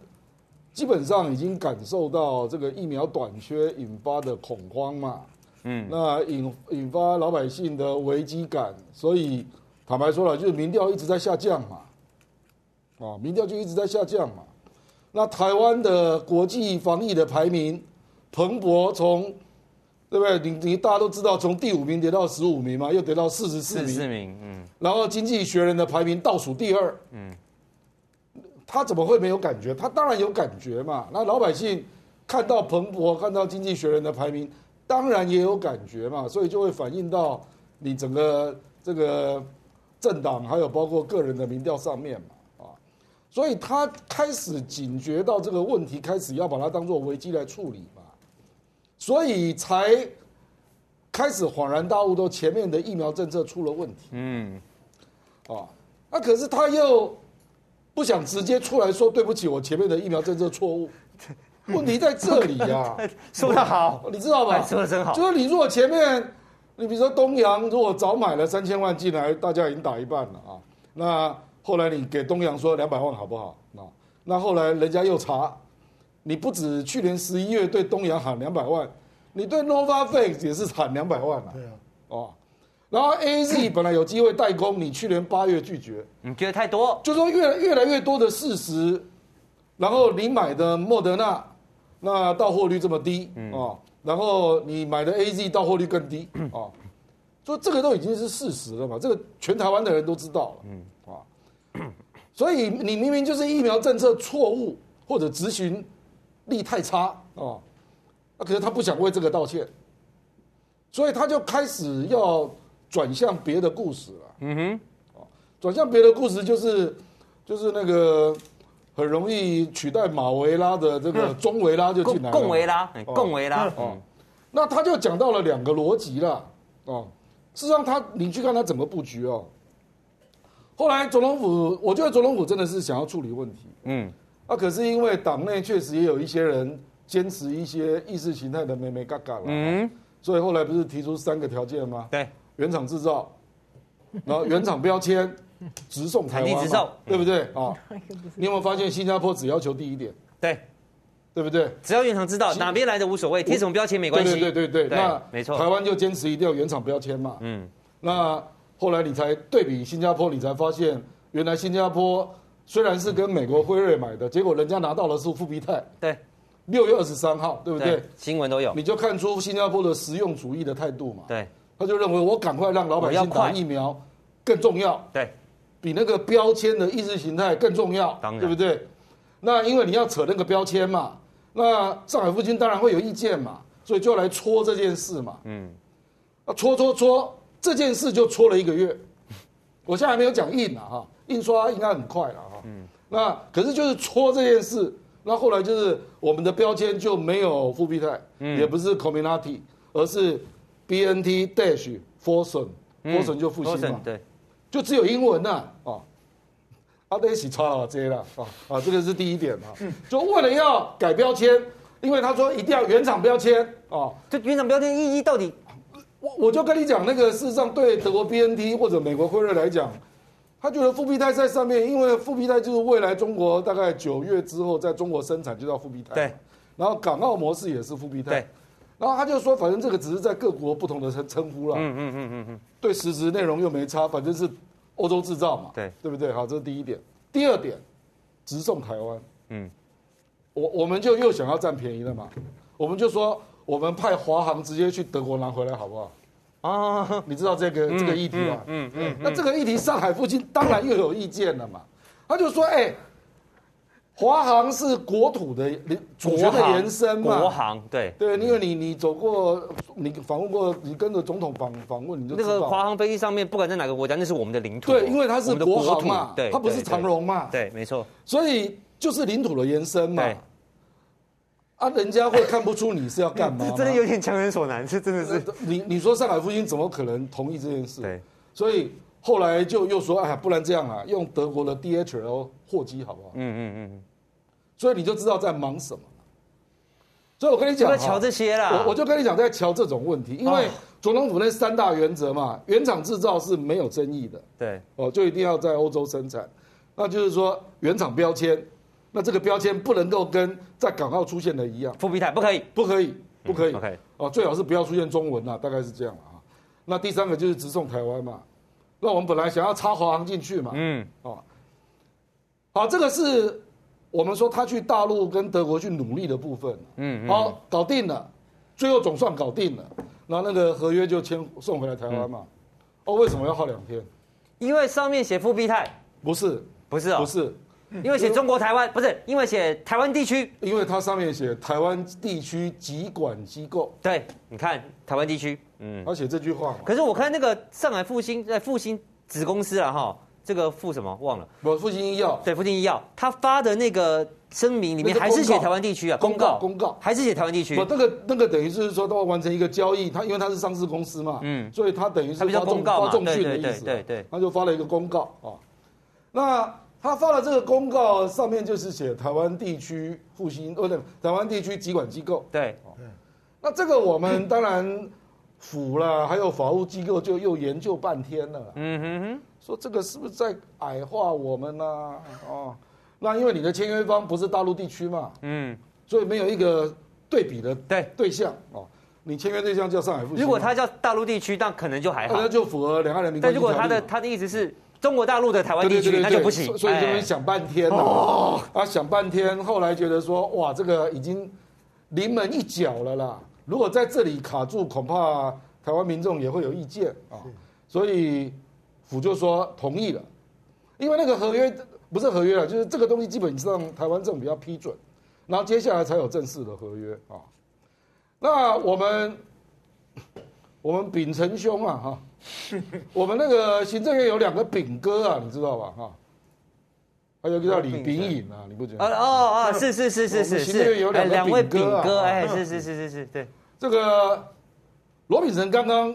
基本上已经感受到这个疫苗短缺引发的恐慌嘛。嗯，那引引发老百姓的危机感，所以。坦白说了，就是民调一直在下降嘛，啊，民调就一直在下降嘛。那台湾的国际防疫的排名，彭博从，对不对？你你大家都知道，从第五名跌到十五名嘛，又跌到四十四名。四名，嗯。然后经济学人的排名倒数第二，嗯。他怎么会没有感觉？他当然有感觉嘛。那老百姓看到彭博，看到经济学人的排名，当然也有感觉嘛。所以就会反映到你整个这个。政党还有包括个人的民调上面嘛，啊，所以他开始警觉到这个问题，开始要把它当做危机来处理嘛，所以才开始恍然大悟，都前面的疫苗政策出了问题。嗯，啊，那可是他又不想直接出来说对不起，我前面的疫苗政策错误。问题在这里呀，说得好，你知道吧？说得真好。就是你如果前面，你比如说东阳，如果早买了三千万进来，大家已经打一半了啊。那后来你给东阳说两百万好不好？那那后来人家又查，你不止去年十一月对东阳喊两百万，你对 Novavax 也是喊两百万了。对啊。哦，然后 AZ 本来有机会代工，你去年八月拒绝，你觉得太多？就说越越来越多的事实，然后你买的莫德纳。那到货率这么低啊、嗯哦，然后你买的 AZ 到货率更低 啊、哦，所以这个都已经是事实了嘛，这个全台湾的人都知道了，嗯。啊，所以你明明就是疫苗政策错误或者执行力太差啊，那、哦、可是他不想为这个道歉，所以他就开始要转向别的故事了，嗯哼，啊，转向别的故事就是就是那个。很容易取代马维拉的这个中维拉就进来了，共维拉，共维拉，哦，那他就讲到了两个逻辑了，哦，事实上他你去看他怎么布局哦，后来总统府，我觉得总统府真的是想要处理问题，嗯，啊，可是因为党内确实也有一些人坚持一些意识形态的美美嘎嘎了，嗯，所以后来不是提出三个条件吗？对，原厂制造，然后原厂标签。直送台湾，直送，对不对啊？你有没有发现新加坡只要求第一点？对，对不对？只要原厂知道哪边来的无所谓，贴什么标签没关系。对对对对，那没错。台湾就坚持一定要原厂标签嘛。嗯。那后来你才对比新加坡，你才发现原来新加坡虽然是跟美国辉瑞买的，结果人家拿到的是复必泰。对。六月二十三号，对不对？新闻都有。你就看出新加坡的实用主义的态度嘛。对。他就认为我赶快让老百姓打疫苗更重要。对。比那个标签的意识形态更重要，对不对？那因为你要扯那个标签嘛，那上海复星当然会有意见嘛，所以就要来戳这件事嘛。嗯，啊，戳戳戳，这件事就戳了一个月。我现在还没有讲印啊，哈，印刷应该很快了哈。嗯，那可是就是戳这件事，那后来就是我们的标签就没有复必泰，也不是 Comirnaty，而是 BNT dash Fosun，Fosun 就复星嘛。对。就只有英文呐，啊，阿德西抄了这些了，啊啊，这个是第一点啊，就为了要改标签，因为他说一定要原厂标签，啊，这原厂标签意义到底？我我就跟你讲，那个事实上对德国 BNT 或者美国辉瑞来讲，他觉得复必泰在上面，因为复必泰就是未来中国大概九月之后在中国生产就叫复必泰，对，然后港澳模式也是复必泰，对，然后他就说，反正这个只是在各国不同的称称呼了，嗯嗯嗯嗯嗯。对实质内容又没差，反正是欧洲制造嘛，对对不对？好，这是第一点。第二点，直送台湾。嗯，我我们就又想要占便宜了嘛，我们就说我们派华航直接去德国拿回来好不好？啊，你知道这个这个议题吗？嗯嗯。那这个议题上海附近当然又有意见了嘛，他就说，哎。华航是国土的主权的延伸嘛？国航对对，因为你你走过，你访问过，你跟着总统访访问，你就那个华航飞机上面，不管在哪个国家，那是我们的领土。对，因为它是国航嘛，对，它不是长荣嘛，对，没错。所以就是领土的延伸嘛。啊，人家会看不出你是要干嘛？这真的有点强人所难，这真的是。你你说上海复兴怎么可能同意这件事？对，所以后来就又说，哎呀，不然这样啊，用德国的 DHL 货机好不好？嗯嗯嗯。所以你就知道在忙什么，所以我跟你讲，在瞧这些啦。我我就跟你讲，在瞧这种问题，因为总统府那三大原则嘛，原厂制造是没有争议的，对，哦，就一定要在欧洲生产，那就是说原厂标签，那这个标签不能够跟在港澳出现的一样，复必泰不可以，不可以，不可以，OK，哦，最好是不要出现中文啦，大概是这样啊。那第三个就是直送台湾嘛，那我们本来想要插华航进去嘛，嗯，哦，好，这个是。我们说他去大陆跟德国去努力的部分，嗯，嗯，好，搞定了，最后总算搞定了，然后那个合约就签送回来台湾嘛。嗯、哦，为什么要耗两天？因为上面写复必泰，不是，不是啊、哦，不是，因为写中国台湾，不是，因为写台湾地区，因为它上面写台湾地区疾管机构。对，你看台湾地区，嗯，而且这句话，可是我看那个上海复兴在复兴子公司了哈。这个复什么忘了？不，复兴医药。对，复兴医药，他发的那个声明里面还是写台湾地区啊，公告公告还是写台湾地区。不，那个那个等于是说他要完成一个交易，他因为他是上市公司嘛，嗯，所以他等于是发重发重讯的意思，对对，他就发了一个公告啊。那他发了这个公告，上面就是写台湾地区复兴，不对，台湾地区疾管机构。对，那这个我们当然府了，还有法务机构就又研究半天了。嗯哼哼。说这个是不是在矮化我们呢？哦，那因为你的签约方不是大陆地区嘛，嗯，所以没有一个对比的对对象哦。你签约对象叫上海复星，如果他叫大陆地区，那可能就还好，那就符合两岸人民。但如果他的他的意思是中国大陆的台湾地区，那就不行。所以就会想半天哦，啊，想半天，后来觉得说哇，这个已经临门一脚了啦。如果在这里卡住，恐怕台湾民众也会有意见啊。所以。府就说同意了，因为那个合约不是合约了，就是这个东西基本上台湾政府要批准，然后接下来才有正式的合约啊。那我们我们秉承兄啊哈，我们那个行政院有两个秉哥啊，你知道吧哈？还有一个叫李秉颖啊，你不觉得？哦哦哦，是是是是是，行政院有两位秉哥，哎，是是是是是，对。这个罗秉成刚刚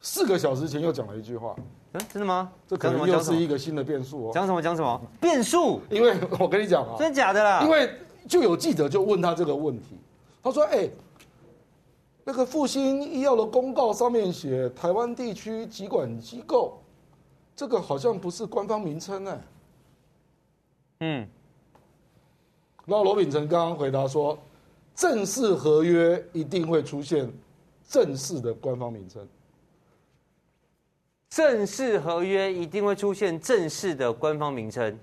四个小时前又讲了一句话。真的吗？这可能又是一个新的变数哦。讲什么？讲什么？变数？因为我跟你讲啊，真的假的啦？因为就有记者就问他这个问题，他说：“哎，那个复星医药的公告上面写台湾地区疾管机构，这个好像不是官方名称哎。”嗯。然后罗秉成刚刚回答说：“正式合约一定会出现正式的官方名称。”正式合约一定会出现正式的官方名称，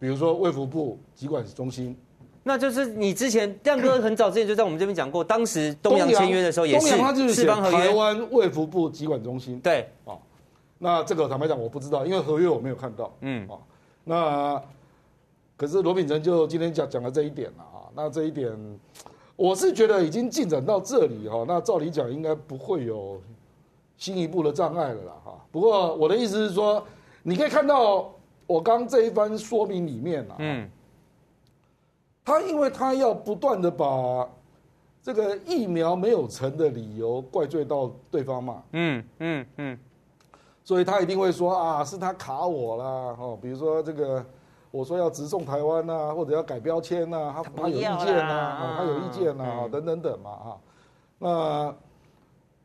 比如说卫福部疾管中心，那就是你之前亮哥很早之前就在我们这边讲过，当时东洋签约的时候也是，四方合约台湾卫福部疾管中心。对，啊，那这个坦白讲我不知道，因为合约我没有看到。嗯，啊，那可是罗秉成就今天讲讲了这一点了啊，那这一点我是觉得已经进展到这里哈，那照理讲应该不会有。进一步的障碍了啦，哈。不过我的意思是说，你可以看到我刚这一番说明里面啊，嗯，他因为他要不断的把这个疫苗没有成的理由怪罪到对方嘛，嗯嗯嗯，所以他一定会说啊，是他卡我啦，哦，比如说这个我说要直送台湾呐，或者要改标签呐，他他有意见呐，他有意见呐，等等等嘛，哈，那。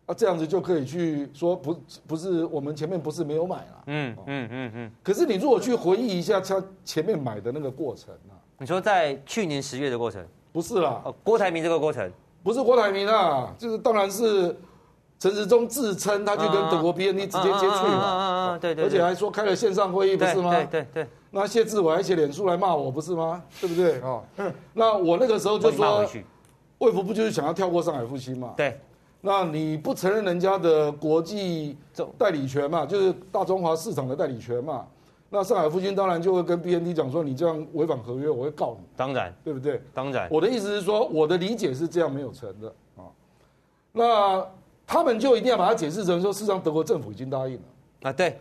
啊，这样子就可以去说不不是我们前面不是没有买了，嗯嗯嗯嗯。可是你如果去回忆一下他前面买的那个过程啊，你说在去年十月的过程，不是啦，哦，郭台铭这个过程不是郭台铭啊，就是当然是陈时中自称他去跟德国 B N D 直接接触嘛，对对，而且还说开了线上会议，不是吗？对对对。那谢志伟还写脸书来骂我，不是吗？对不对啊？那我那个时候就说，魏福不就是想要跳过上海复兴嘛，对。那你不承认人家的国际代理权嘛？就是大中华市场的代理权嘛？那上海复星当然就会跟 BNT 讲说，你这样违反合约，我会告你。当然，对不对？当然。我的意思是说，我的理解是这样没有成的啊。那他们就一定要把它解释成说，事实上德国政府已经答应了啊。对。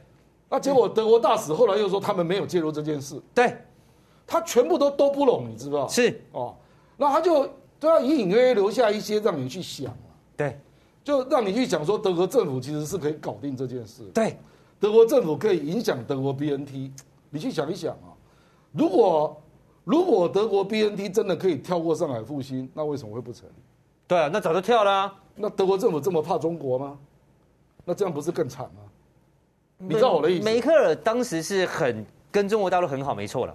那结果德国大使后来又说他们没有介入这件事。对。他全部都都不拢，你知道？是。哦。那他就都要隐隐约约留下一些让你去想。对。就让你去想说，德国政府其实是可以搞定这件事。对，德国政府可以影响德国 BNT。你去想一想啊，如果如果德国 BNT 真的可以跳过上海复兴，那为什么会不成？对啊，那早就跳了啊。那德国政府这么怕中国吗？那这样不是更惨吗？你知道我的意思？梅克尔当时是很跟中国大陆很好，没错了。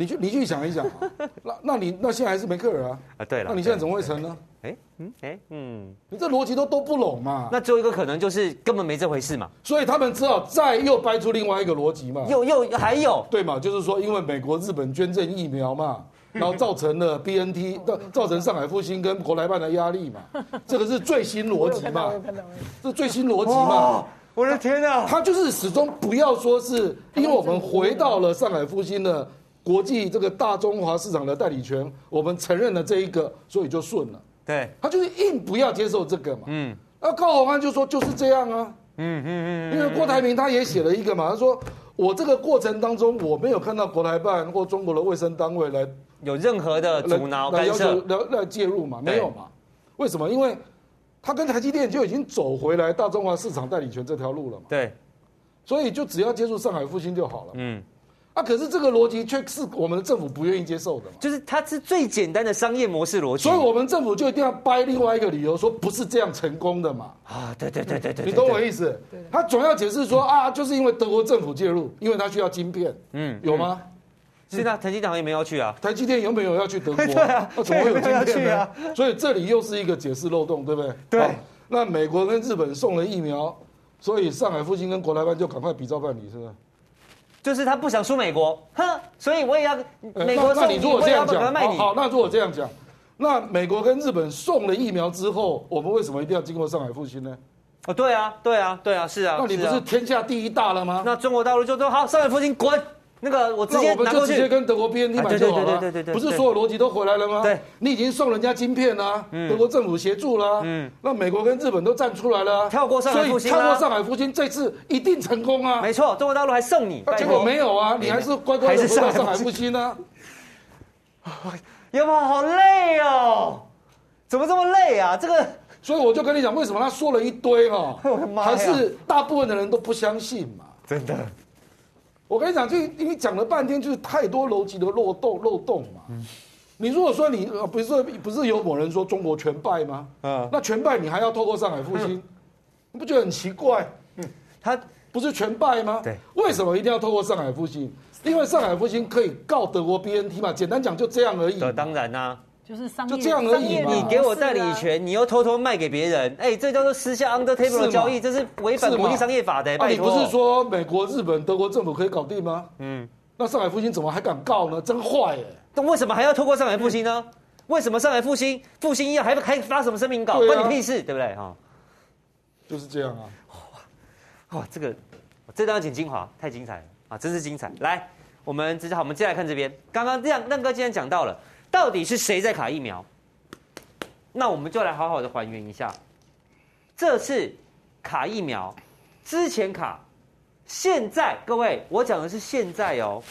你去你去想一想 啊，那那你那现在还是梅克尔啊？啊，对了，那你现在怎么会成呢？哎，嗯，哎，嗯，你这逻辑都都不拢嘛？那只有一个可能就是根本没这回事嘛。所以他们只好再又掰出另外一个逻辑嘛。又又还有，对嘛？就是说，因为美国、日本捐赠疫苗嘛，然后造成了 BNT，造成上海复兴跟国台办的压力嘛。这个是最新逻辑嘛？这最新逻辑嘛？我的天啊！他就是始终不要说是因为我们回到了上海复兴的国际这个大中华市场的代理权，我们承认了这一个，所以就顺了。对，他就是硬不要接受这个嘛。嗯，那高鸿安就说就是这样啊。嗯嗯嗯，因为郭台铭他也写了一个嘛，他说我这个过程当中，我没有看到国台办或中国的卫生单位来有任何的阻挠干涉来来，来介入嘛？没有嘛？为什么？因为他跟台积电就已经走回来大中华市场代理权这条路了嘛。对，所以就只要接触上海复兴就好了。嗯。啊！可是这个逻辑却是我们的政府不愿意接受的嘛，就是它是最简单的商业模式逻辑，所以我们政府就一定要掰另外一个理由，说不是这样成功的嘛。啊，对对对对对，你懂我意思？他总要解释说啊，就是因为德国政府介入，因为他需要晶片。嗯，有吗？现在台积电好像没有要去啊。台积电有没有要去德国？对啊，那怎么会有晶片呢？所以这里又是一个解释漏洞，对不对？对。那美国跟日本送了疫苗，所以上海复兴跟国台办就赶快比照办理，是不是？就是他不想输美国，哼，所以我也要美国送，那你如果这样讲，好，那如果这样讲，那美国跟日本送了疫苗之后，我们为什么一定要经过上海复兴呢？哦，对啊，对啊，对啊，是啊，那你不是天下第一大了吗？那中国大陆就说好，上海复兴滚。那个我直接拿过去，直接跟德国 BNT 买就好了。对对对对，不是所有逻辑都回来了吗？对，你已经送人家晶片了，德国政府协助了，嗯，那美国跟日本都站出来了，跳过上海复兴，跳过上海复兴，这次一定成功啊！没错，中国大陆还送你，结果没有啊，你还是乖乖的回到上海复兴呢。有没有好累哦？怎么这么累啊？这个，所以我就跟你讲，为什么他说了一堆哈，还是大部分的人都不相信嘛？真的。我跟你讲，就你讲了半天，就是太多逻辑的漏洞漏洞嘛。嗯、你如果说你不是不是有某人说中国全败吗？嗯，那全败你还要透过上海复兴，嗯、你不觉得很奇怪？嗯，他不是全败吗？对，为什么一定要透过上海复兴？因为上海复兴可以告德国 BNT 嘛，简单讲就这样而已。当然啦、啊。就是商业，就这样而已嘛。你给我代理权，你又偷偷卖给别人，哎，这叫做私下 under table 的交易，这是违反国际商业法的。那你不是说美国、日本、德国政府可以搞定吗？嗯，那上海复兴怎么还敢告呢？真坏哎！那为什么还要透过上海复兴呢？为什么上海复兴复兴医药还还发什么声明稿？关你屁事，对不对？哈，就是这样啊。哇，这个这段要剪精华，太精彩了啊！真是精彩。来，我们直接好，我们接下来看这边。刚刚这样，亮哥今天讲到了。到底是谁在卡疫苗？那我们就来好好的还原一下，这次卡疫苗，之前卡，现在各位，我讲的是现在哦。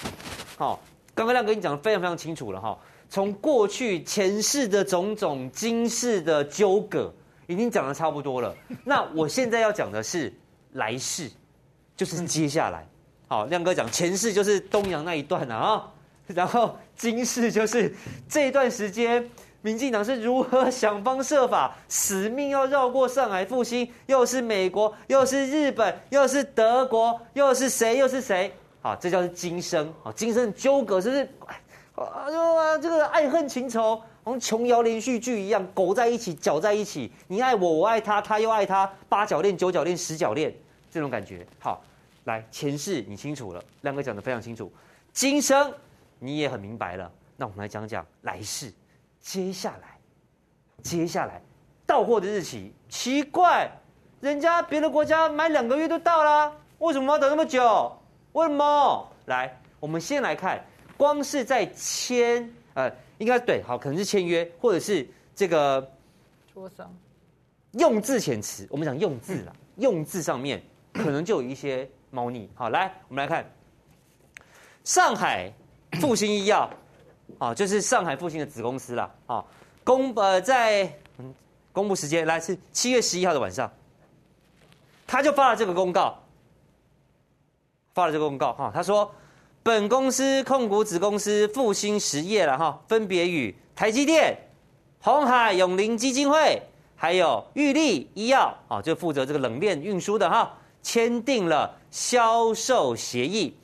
好，刚刚亮哥已经讲的非常非常清楚了哈。从过去前世的种种今世的纠葛，已经讲的差不多了。那我现在要讲的是来世，就是接下来。好，亮哥讲前世就是东洋那一段了啊。然后今世就是这段时间，民进党是如何想方设法，死命要绕过上海复兴，又是美国，又是日本，又是德国，又是谁，又是谁？好，这叫是今生。好，今生的纠葛是不是？啊，就啊，这个爱恨情仇，像琼瑶连续剧一样，勾在一起，搅在一起。你爱我，我爱他，他又爱他，八角恋、九角恋、十角恋，这种感觉。好，来前世你清楚了，亮哥讲得非常清楚，今生。你也很明白了，那我们来讲讲来世。接下来，接下来到货的日期奇怪，人家别的国家买两个月都到了，为什么要等那么久？为什么？来，我们先来看，光是在签，呃，应该对，好，可能是签约，或者是这个磋商，用字遣词，我们讲用字啦，用字上面可能就有一些猫腻。好，来，我们来看上海。复兴医药，啊，就是上海复兴的子公司啦，啊，公呃在公布时间来是七月十一号的晚上，他就发了这个公告，发了这个公告哈，他说本公司控股子公司复兴实业了哈，分别与台积电、鸿海永林基金会还有玉立医药啊，就负责这个冷链运输的哈，签订了销售协议。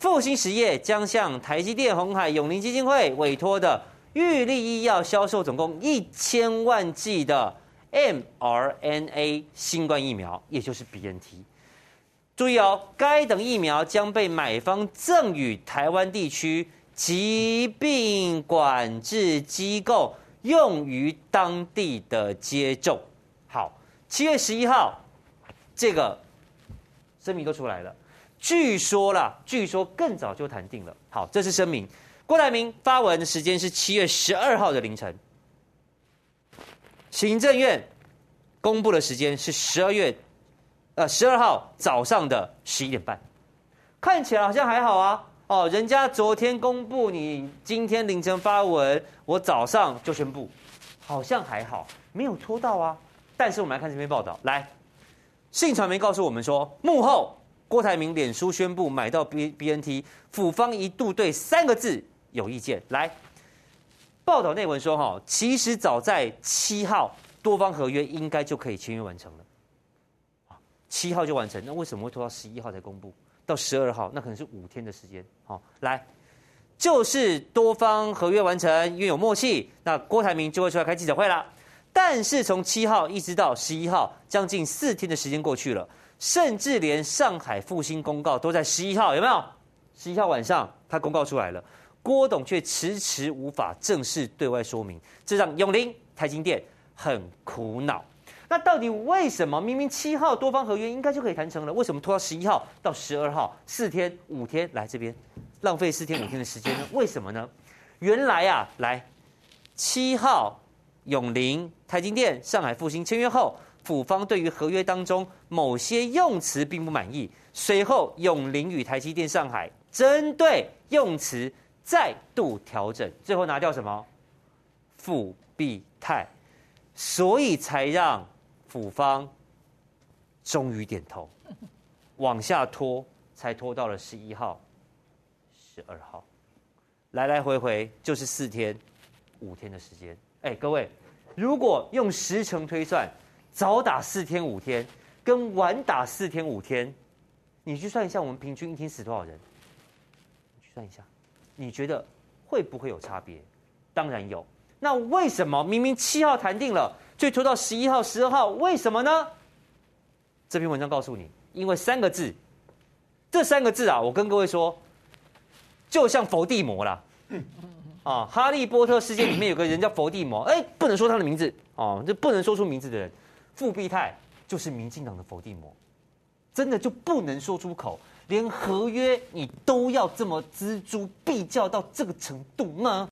复兴实业将向台积电、红海、永龄基金会委托的玉立医药销售总共一千万剂的 mRNA 新冠疫苗，也就是 BNT。注意哦，该等疫苗将被买方赠予台湾地区疾病管制机构，用于当地的接种。好，七月十一号，这个声明都出来了。据说啦，据说更早就谈定了。好，这是声明。郭台铭发文的时间是七月十二号的凌晨，行政院公布的时间是十二月，呃，十二号早上的十一点半。看起来好像还好啊。哦，人家昨天公布，你今天凌晨发文，我早上就宣布，好像还好，没有拖到啊。但是我们来看这篇报道，来，信传媒告诉我们说，幕后郭台铭脸书宣布买到 B B N T，府方一度对三个字有意见。来，报道内文说，哈，其实早在七号多方合约应该就可以签约完成了，七号就完成，那为什么会拖到十一号才公布？到十二号，那可能是五天的时间。好，来，就是多方合约完成，因为有默契，那郭台铭就会出来开记者会了。但是从七号一直到十一号，将近四天的时间过去了，甚至连上海复兴公告都在十一号，有没有？十一号晚上他公告出来了，郭董却迟迟无法正式对外说明，这让永林、台金店很苦恼。那到底为什么明明七号多方合约应该就可以谈成了，为什么拖到十一号到十二号四天五天来这边浪费四天五天的时间呢？为什么呢？原来啊，来七号永林、台金店、上海复兴签约后，府方对于合约当中某些用词并不满意，随后永龄与台积电上海针对用词再度调整，最后拿掉什么？复必泰，所以才让。府方终于点头，往下拖，才拖到了十一号、十二号，来来回回就是四天、五天的时间。哎，各位，如果用时程推算，早打四天五天跟晚打四天五天，你去算一下，我们平均一天死多少人？你去算一下，你觉得会不会有差别？当然有。那为什么明明七号谈定了？就拖到十一号、十二号，为什么呢？这篇文章告诉你，因为三个字，这三个字啊，我跟各位说，就像伏地魔啦。啊，哈利波特世界里面有个人叫伏地魔，哎，不能说他的名字哦，就不能说出名字的人，傅必泰就是民进党的否定魔，真的就不能说出口，连合约你都要这么锱铢必较到这个程度吗？